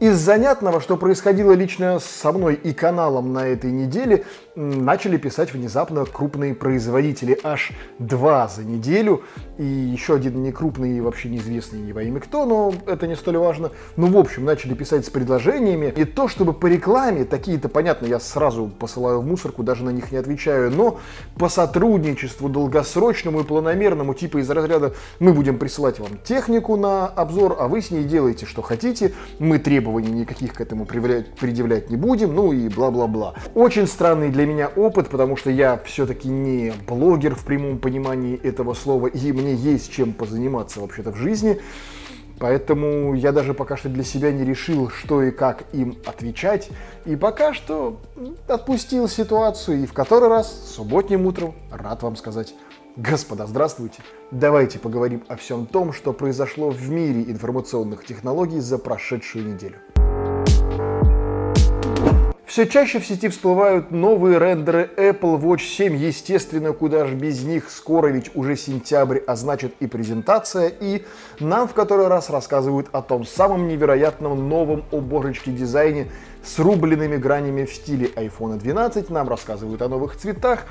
Из занятного, что происходило лично со мной и каналом на этой неделе, начали писать внезапно крупные производители. Аж два за неделю. И еще один не крупный и вообще неизвестный не во имя кто, но это не столь важно. Ну, в общем, начали писать с предложениями. И то, чтобы по рекламе, такие-то, понятно, я сразу посылаю в мусорку, даже на них не отвечаю, но по сотрудничеству долгосрочному и планомерному, типа из разряда мы будем присылать вам технику на обзор, а вы с ней делаете, что хотите, мы требований никаких к этому предъявлять не будем, ну и бла-бла-бла. Очень странный для меня опыт, потому что я все-таки не блогер в прямом понимании этого слова, и мне есть чем позаниматься вообще-то в жизни. Поэтому я даже пока что для себя не решил, что и как им отвечать. И пока что отпустил ситуацию. И в который раз субботним утром рад вам сказать Господа, здравствуйте! Давайте поговорим о всем том, что произошло в мире информационных технологий за прошедшую неделю. Все чаще в сети всплывают новые рендеры Apple Watch 7. Естественно, куда же без них. Скоро ведь уже сентябрь, а значит и презентация. И нам в который раз рассказывают о том самом невероятном новом о божечке дизайне с рубленными гранями в стиле iPhone 12. Нам рассказывают о новых цветах,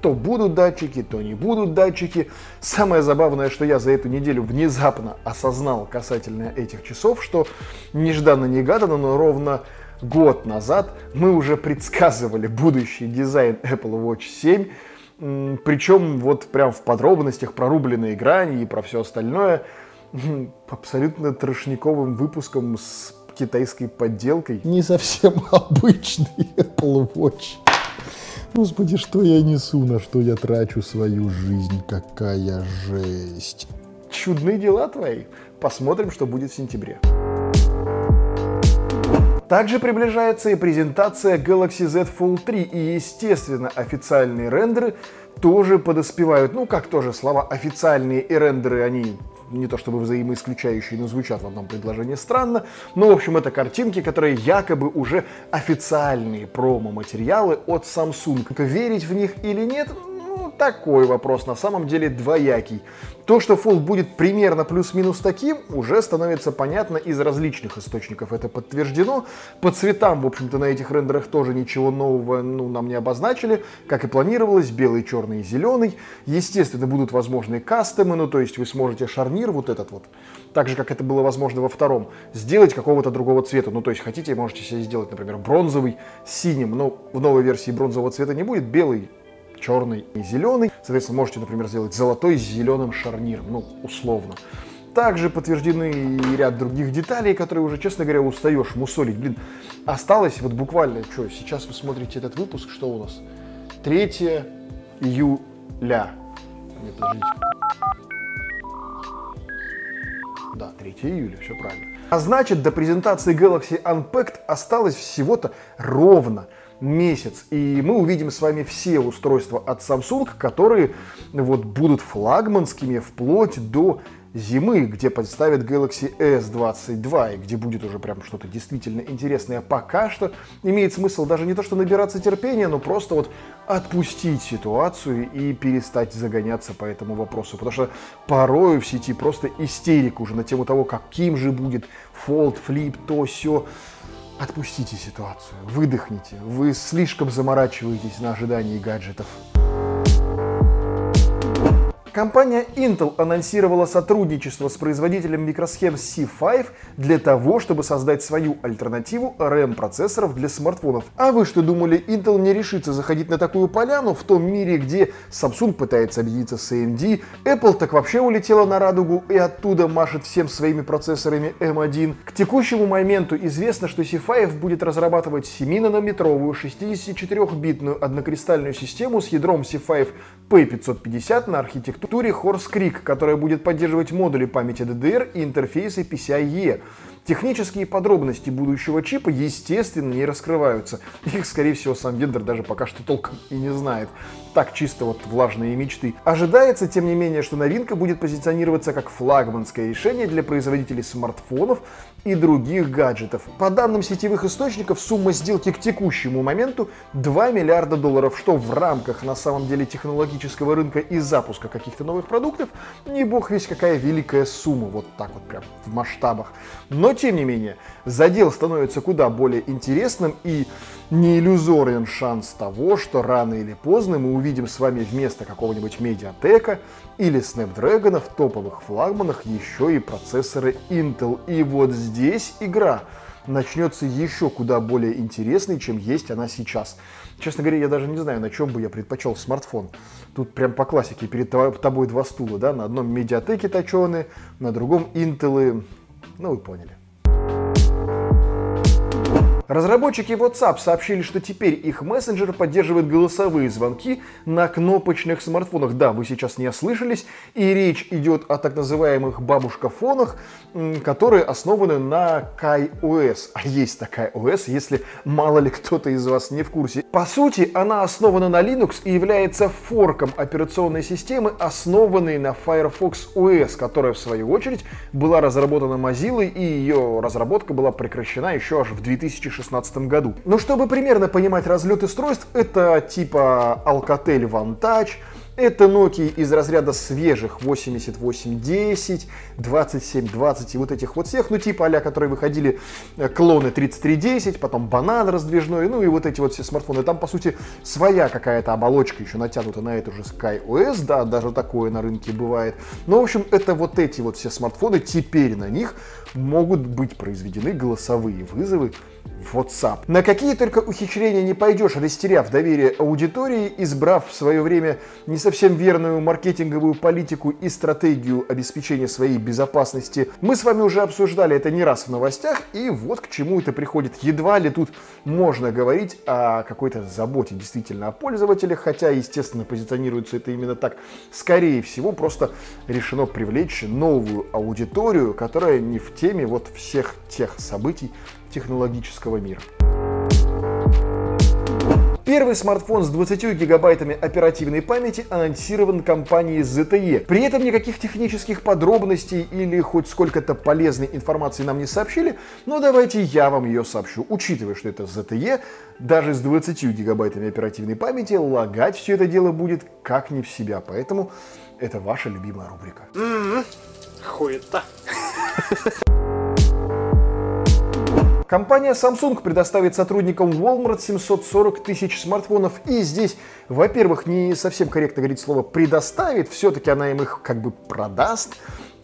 то будут датчики, то не будут датчики. Самое забавное, что я за эту неделю внезапно осознал касательно этих часов, что нежданно-негаданно, но ровно год назад мы уже предсказывали будущий дизайн Apple Watch 7, причем вот прям в подробностях про рубленые грани и про все остальное, абсолютно трошниковым выпуском с китайской подделкой. Не совсем обычный Apple Watch. Господи, что я несу, на что я трачу свою жизнь, какая жесть. Чудные дела твои. Посмотрим, что будет в сентябре. Также приближается и презентация Galaxy Z Fold 3, и, естественно, официальные рендеры тоже подоспевают. Ну, как тоже слова официальные и рендеры, они не то чтобы взаимоисключающие, но звучат в одном предложении странно. Но, в общем, это картинки, которые якобы уже официальные промо-материалы от Samsung. Верить в них или нет, такой вопрос, на самом деле двоякий. То, что Fold будет примерно плюс-минус таким, уже становится понятно из различных источников. Это подтверждено. По цветам, в общем-то, на этих рендерах тоже ничего нового ну, нам не обозначили. Как и планировалось, белый, черный и зеленый. Естественно, будут возможны кастомы, ну то есть вы сможете шарнир вот этот вот, так же, как это было возможно во втором, сделать какого-то другого цвета. Ну то есть хотите, можете себе сделать, например, бронзовый синим, но в новой версии бронзового цвета не будет, белый черный и зеленый. Соответственно, можете, например, сделать золотой с зеленым шарниром, ну, условно. Также подтверждены ряд других деталей, которые уже, честно говоря, устаешь мусолить. Блин, осталось вот буквально, что, сейчас вы смотрите этот выпуск, что у нас? 3 июля. Нет, подождите. Да, 3 июля, все правильно. А значит, до презентации Galaxy Unpacked осталось всего-то ровно месяц. И мы увидим с вами все устройства от Samsung, которые вот будут флагманскими вплоть до зимы, где представят Galaxy S22, и где будет уже прям что-то действительно интересное. Пока что имеет смысл даже не то, что набираться терпения, но просто вот отпустить ситуацию и перестать загоняться по этому вопросу. Потому что порою в сети просто истерика уже на тему того, каким же будет Fold, Flip, то, все. Отпустите ситуацию, выдохните. Вы слишком заморачиваетесь на ожидании гаджетов. Компания Intel анонсировала сотрудничество с производителем микросхем C5 для того, чтобы создать свою альтернативу RAM-процессоров для смартфонов. А вы что думали, Intel не решится заходить на такую поляну в том мире, где Samsung пытается объединиться с AMD, Apple так вообще улетела на радугу и оттуда машет всем своими процессорами M1. К текущему моменту известно, что C5 будет разрабатывать 7-нанометровую 64-битную однокристальную систему с ядром C5 P550 на архитектуре Horse Creek, которая будет поддерживать модули памяти DDR и интерфейсы PCIe. Технические подробности будущего чипа, естественно, не раскрываются. Их, скорее всего, сам вендор даже пока что толком и не знает. Так чисто вот влажные мечты. Ожидается, тем не менее, что новинка будет позиционироваться как флагманское решение для производителей смартфонов и других гаджетов. По данным сетевых источников, сумма сделки к текущему моменту 2 миллиарда долларов, что в рамках на самом деле технологического рынка и запуска каких-то новых продуктов, не бог весь какая великая сумма, вот так вот прям в масштабах. Но тем не менее, задел становится куда более интересным и не иллюзорен шанс того, что рано или поздно мы увидим с вами вместо какого-нибудь медиатека или Snapdragon в топовых флагманах еще и процессоры Intel. И вот здесь игра начнется еще куда более интересной, чем есть она сейчас. Честно говоря, я даже не знаю, на чем бы я предпочел смартфон. Тут прям по классике перед тобой два стула, да, на одном медиатеке точеные, на другом Intel, ну вы поняли. Разработчики WhatsApp сообщили, что теперь их мессенджер поддерживает голосовые звонки на кнопочных смартфонах. Да, вы сейчас не ослышались, и речь идет о так называемых бабушкафонах, которые основаны на KaiOS. А есть такая OS, если мало ли кто-то из вас не в курсе. По сути, она основана на Linux и является форком операционной системы, основанной на Firefox OS, которая в свою очередь была разработана Mozilla, и ее разработка была прекращена еще аж в 2016 2016 году. Но чтобы примерно понимать разлет устройств, это типа Alcatel Vantage, это Nokia из разряда свежих 8810, 2720 и вот этих вот всех, ну типа а которые выходили э, клоны 3310, потом банан раздвижной, ну и вот эти вот все смартфоны. Там, по сути, своя какая-то оболочка еще натянута на эту же SkyOS, да, даже такое на рынке бывает. Но, в общем, это вот эти вот все смартфоны, теперь на них могут быть произведены голосовые вызовы WhatsApp. На какие только ухищрения не пойдешь, растеряв доверие аудитории, избрав в свое время не совсем верную маркетинговую политику и стратегию обеспечения своей безопасности. Мы с вами уже обсуждали это не раз в новостях, и вот к чему это приходит. Едва ли тут можно говорить о какой-то заботе действительно о пользователях, хотя, естественно, позиционируется это именно так. Скорее всего, просто решено привлечь новую аудиторию, которая не в теме вот всех тех событий, технологического мира. Первый смартфон с 20 гигабайтами оперативной памяти анонсирован компанией ZTE. При этом никаких технических подробностей или хоть сколько-то полезной информации нам не сообщили, но давайте я вам ее сообщу. Учитывая, что это ZTE, даже с 20 гигабайтами оперативной памяти лагать все это дело будет как не в себя. Поэтому это ваша любимая рубрика. Mm-hmm. Хуета. Компания Samsung предоставит сотрудникам Walmart 740 тысяч смартфонов. И здесь, во-первых, не совсем корректно говорить слово «предоставит», все-таки она им их как бы продаст.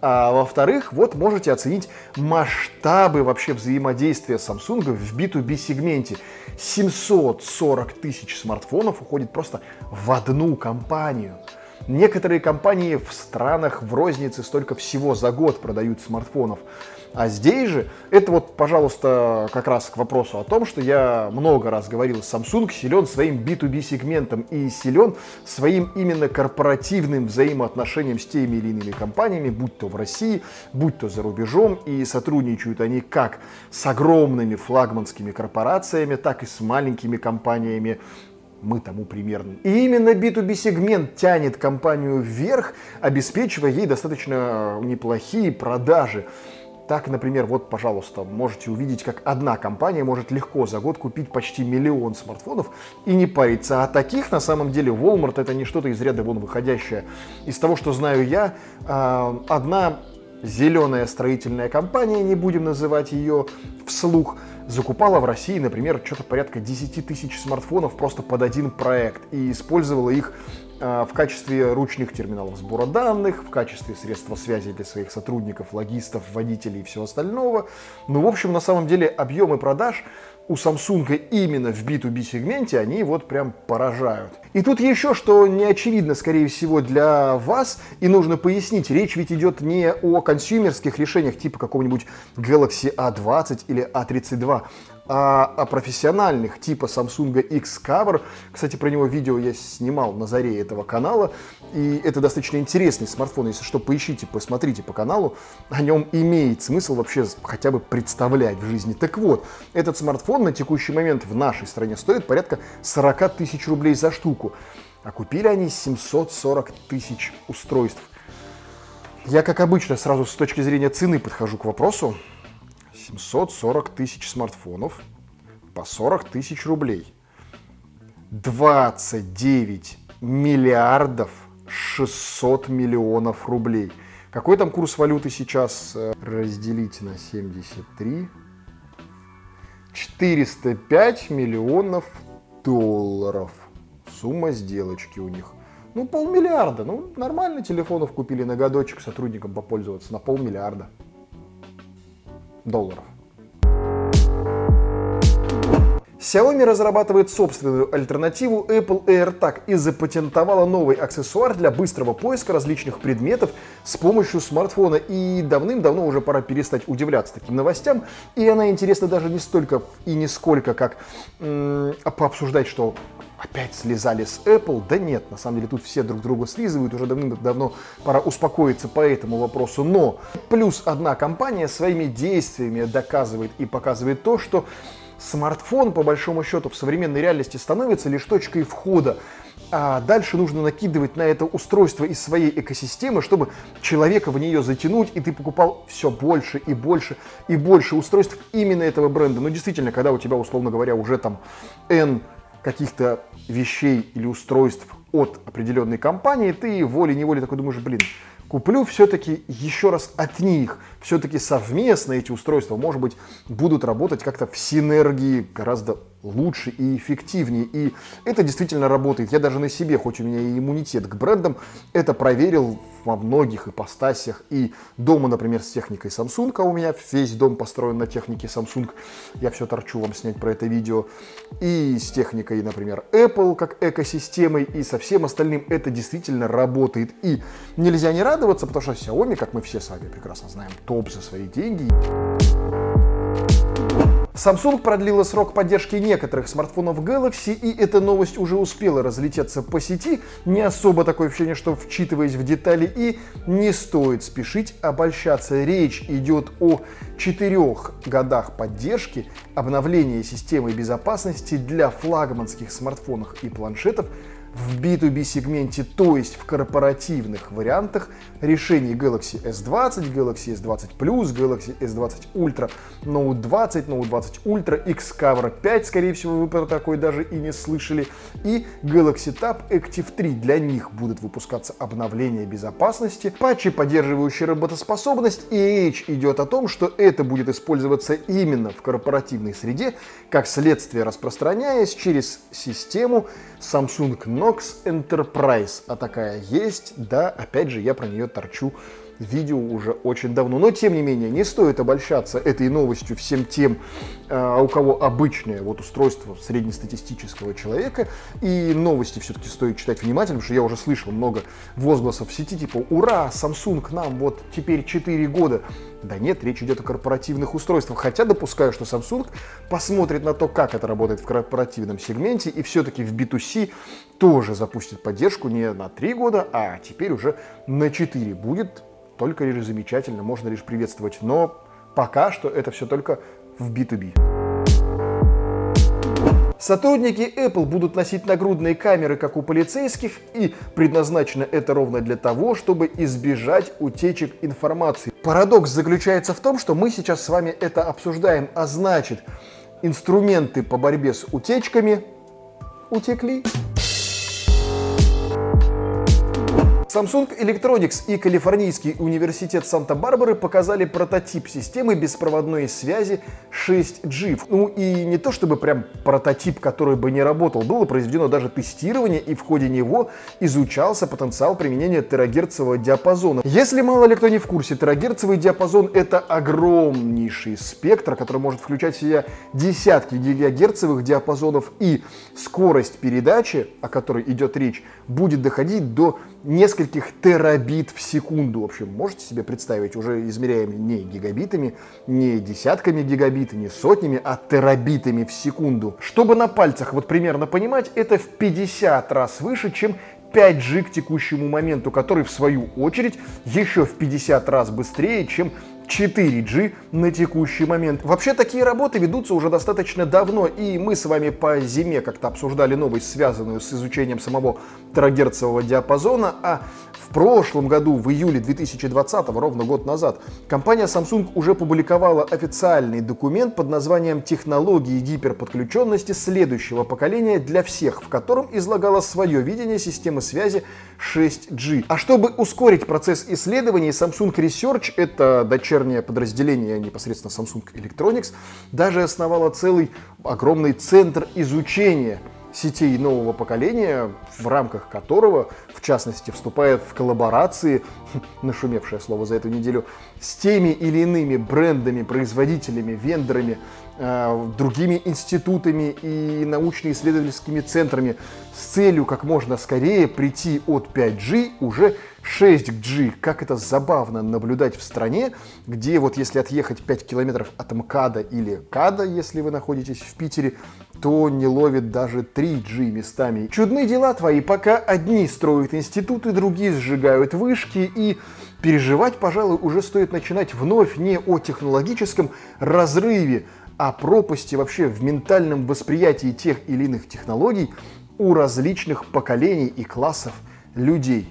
А во-вторых, вот можете оценить масштабы вообще взаимодействия Samsung в B2B сегменте. 740 тысяч смартфонов уходит просто в одну компанию. Некоторые компании в странах в рознице столько всего за год продают смартфонов. А здесь же, это вот, пожалуйста, как раз к вопросу о том, что я много раз говорил, Samsung силен своим B2B сегментом и силен своим именно корпоративным взаимоотношением с теми или иными компаниями, будь то в России, будь то за рубежом, и сотрудничают они как с огромными флагманскими корпорациями, так и с маленькими компаниями, мы тому примерно. И именно B2B сегмент тянет компанию вверх, обеспечивая ей достаточно неплохие продажи. Так, например, вот, пожалуйста, можете увидеть, как одна компания может легко за год купить почти миллион смартфонов и не париться. А таких, на самом деле, Walmart это не что-то из ряда вон выходящее. Из того, что знаю я, а, одна зеленая строительная компания, не будем называть ее вслух, закупала в России, например, что-то порядка 10 тысяч смартфонов просто под один проект и использовала их в качестве ручных терминалов сбора данных, в качестве средства связи для своих сотрудников, логистов, водителей и всего остального. Ну, в общем, на самом деле объемы продаж у Samsung именно в B2B сегменте, они вот прям поражают. И тут еще, что не очевидно, скорее всего, для вас, и нужно пояснить, речь ведь идет не о консюмерских решениях типа какого-нибудь Galaxy A20 или A32, а о профессиональных типа Samsung X-Cover. Кстати, про него видео я снимал на заре этого канала, и это достаточно интересный смартфон. Если что, поищите, посмотрите по каналу, о нем имеет смысл вообще хотя бы представлять в жизни. Так вот, этот смартфон на текущий момент в нашей стране стоит порядка 40 тысяч рублей за штуку, а купили они 740 тысяч устройств. Я, как обычно, сразу с точки зрения цены подхожу к вопросу. 740 тысяч смартфонов по 40 тысяч рублей. 29 миллиардов 600 миллионов рублей. Какой там курс валюты сейчас? Э, Разделите на 73. 405 миллионов долларов. Сумма сделочки у них. Ну, полмиллиарда. Ну, нормально телефонов купили на годочек сотрудникам попользоваться. На полмиллиарда долларов. Xiaomi разрабатывает собственную альтернативу Apple AirTag и запатентовала новый аксессуар для быстрого поиска различных предметов с помощью смартфона. И давным-давно уже пора перестать удивляться таким новостям. И она интересна даже не столько и не сколько, как м- пообсуждать, что опять слезали с Apple. Да нет, на самом деле тут все друг друга слизывают, уже давным-давно пора успокоиться по этому вопросу. Но плюс одна компания своими действиями доказывает и показывает то, что смартфон, по большому счету, в современной реальности становится лишь точкой входа. А дальше нужно накидывать на это устройство из своей экосистемы, чтобы человека в нее затянуть, и ты покупал все больше и больше и больше устройств именно этого бренда. Ну, действительно, когда у тебя, условно говоря, уже там N каких-то вещей или устройств от определенной компании, ты волей-неволей такой думаешь, блин, куплю все-таки еще раз от них. Все-таки совместно эти устройства, может быть, будут работать как-то в синергии гораздо лучше и эффективнее. И это действительно работает. Я даже на себе, хоть у меня и иммунитет к брендам, это проверил во многих ипостасях. И дома, например, с техникой Samsung, а у меня весь дом построен на технике Samsung. Я все торчу вам снять про это видео. И с техникой, например, Apple как экосистемой. И со всем остальным это действительно работает. И нельзя не радоваться, потому что Xiaomi, как мы все с вами прекрасно знаем, топ за свои деньги. Samsung продлила срок поддержки некоторых смартфонов Galaxy, и эта новость уже успела разлететься по сети. Не особо такое ощущение, что вчитываясь в детали, и не стоит спешить обольщаться. Речь идет о четырех годах поддержки обновления системы безопасности для флагманских смартфонов и планшетов в B2B сегменте, то есть в корпоративных вариантах решений Galaxy S20, Galaxy S20 Plus, Galaxy S20 Ultra, Note 20, Note 20 Ultra, Xcover 5, скорее всего, вы про такой даже и не слышали, и Galaxy Tab Active 3. Для них будут выпускаться обновления безопасности, патчи, поддерживающие работоспособность, и речь идет о том, что это будет использоваться именно в корпоративной среде, как следствие распространяясь через систему Samsung Knox Enterprise. А такая есть, да, опять же, я про нее торчу видео уже очень давно. Но, тем не менее, не стоит обольщаться этой новостью всем тем, а, у кого обычное вот устройство среднестатистического человека. И новости все-таки стоит читать внимательно, потому что я уже слышал много возгласов в сети, типа «Ура, Samsung нам вот теперь 4 года». Да нет, речь идет о корпоративных устройствах. Хотя допускаю, что Samsung посмотрит на то, как это работает в корпоративном сегменте, и все-таки в B2C тоже запустит поддержку не на 3 года, а теперь уже на 4. Будет только лишь замечательно, можно лишь приветствовать. Но пока что это все только в B2B. Сотрудники Apple будут носить нагрудные камеры, как у полицейских, и предназначено это ровно для того, чтобы избежать утечек информации. Парадокс заключается в том, что мы сейчас с вами это обсуждаем, а значит, инструменты по борьбе с утечками утекли. Samsung Electronics и Калифорнийский университет Санта-Барбары показали прототип системы беспроводной связи 6G. Ну и не то чтобы прям прототип, который бы не работал, было произведено даже тестирование, и в ходе него изучался потенциал применения терагерцового диапазона. Если мало ли кто не в курсе, терагерцовый диапазон это огромнейший спектр, который может включать в себя десятки гигагерцовых диапазонов, и скорость передачи, о которой идет речь, будет доходить до нескольких терабит в секунду. В общем, можете себе представить, уже измеряем не гигабитами, не десятками гигабит, не сотнями, а терабитами в секунду. Чтобы на пальцах вот примерно понимать, это в 50 раз выше, чем 5G к текущему моменту, который в свою очередь еще в 50 раз быстрее, чем 4G на текущий момент. Вообще такие работы ведутся уже достаточно давно, и мы с вами по зиме как-то обсуждали новость, связанную с изучением самого терагерцового диапазона, а в прошлом году, в июле 2020, ровно год назад, компания Samsung уже публиковала официальный документ под названием «Технологии гиперподключенности следующего поколения для всех», в котором излагала свое видение системы связи 6G. А чтобы ускорить процесс исследований, Samsung Research, это дочернее подразделение непосредственно Samsung Electronics, даже основала целый огромный центр изучения сетей нового поколения, в рамках которого, в частности, вступает в коллаборации, нашумевшее слово за эту неделю, с теми или иными брендами, производителями, вендорами, другими институтами и научно-исследовательскими центрами с целью как можно скорее прийти от 5G уже 6G. Как это забавно наблюдать в стране, где вот если отъехать 5 километров от МКАДа или КАДа, если вы находитесь в Питере, то не ловит даже 3G местами. Чудные дела твои, пока одни строят институты, другие сжигают вышки и переживать, пожалуй, уже стоит начинать вновь не о технологическом разрыве, а пропасти вообще в ментальном восприятии тех или иных технологий у различных поколений и классов людей.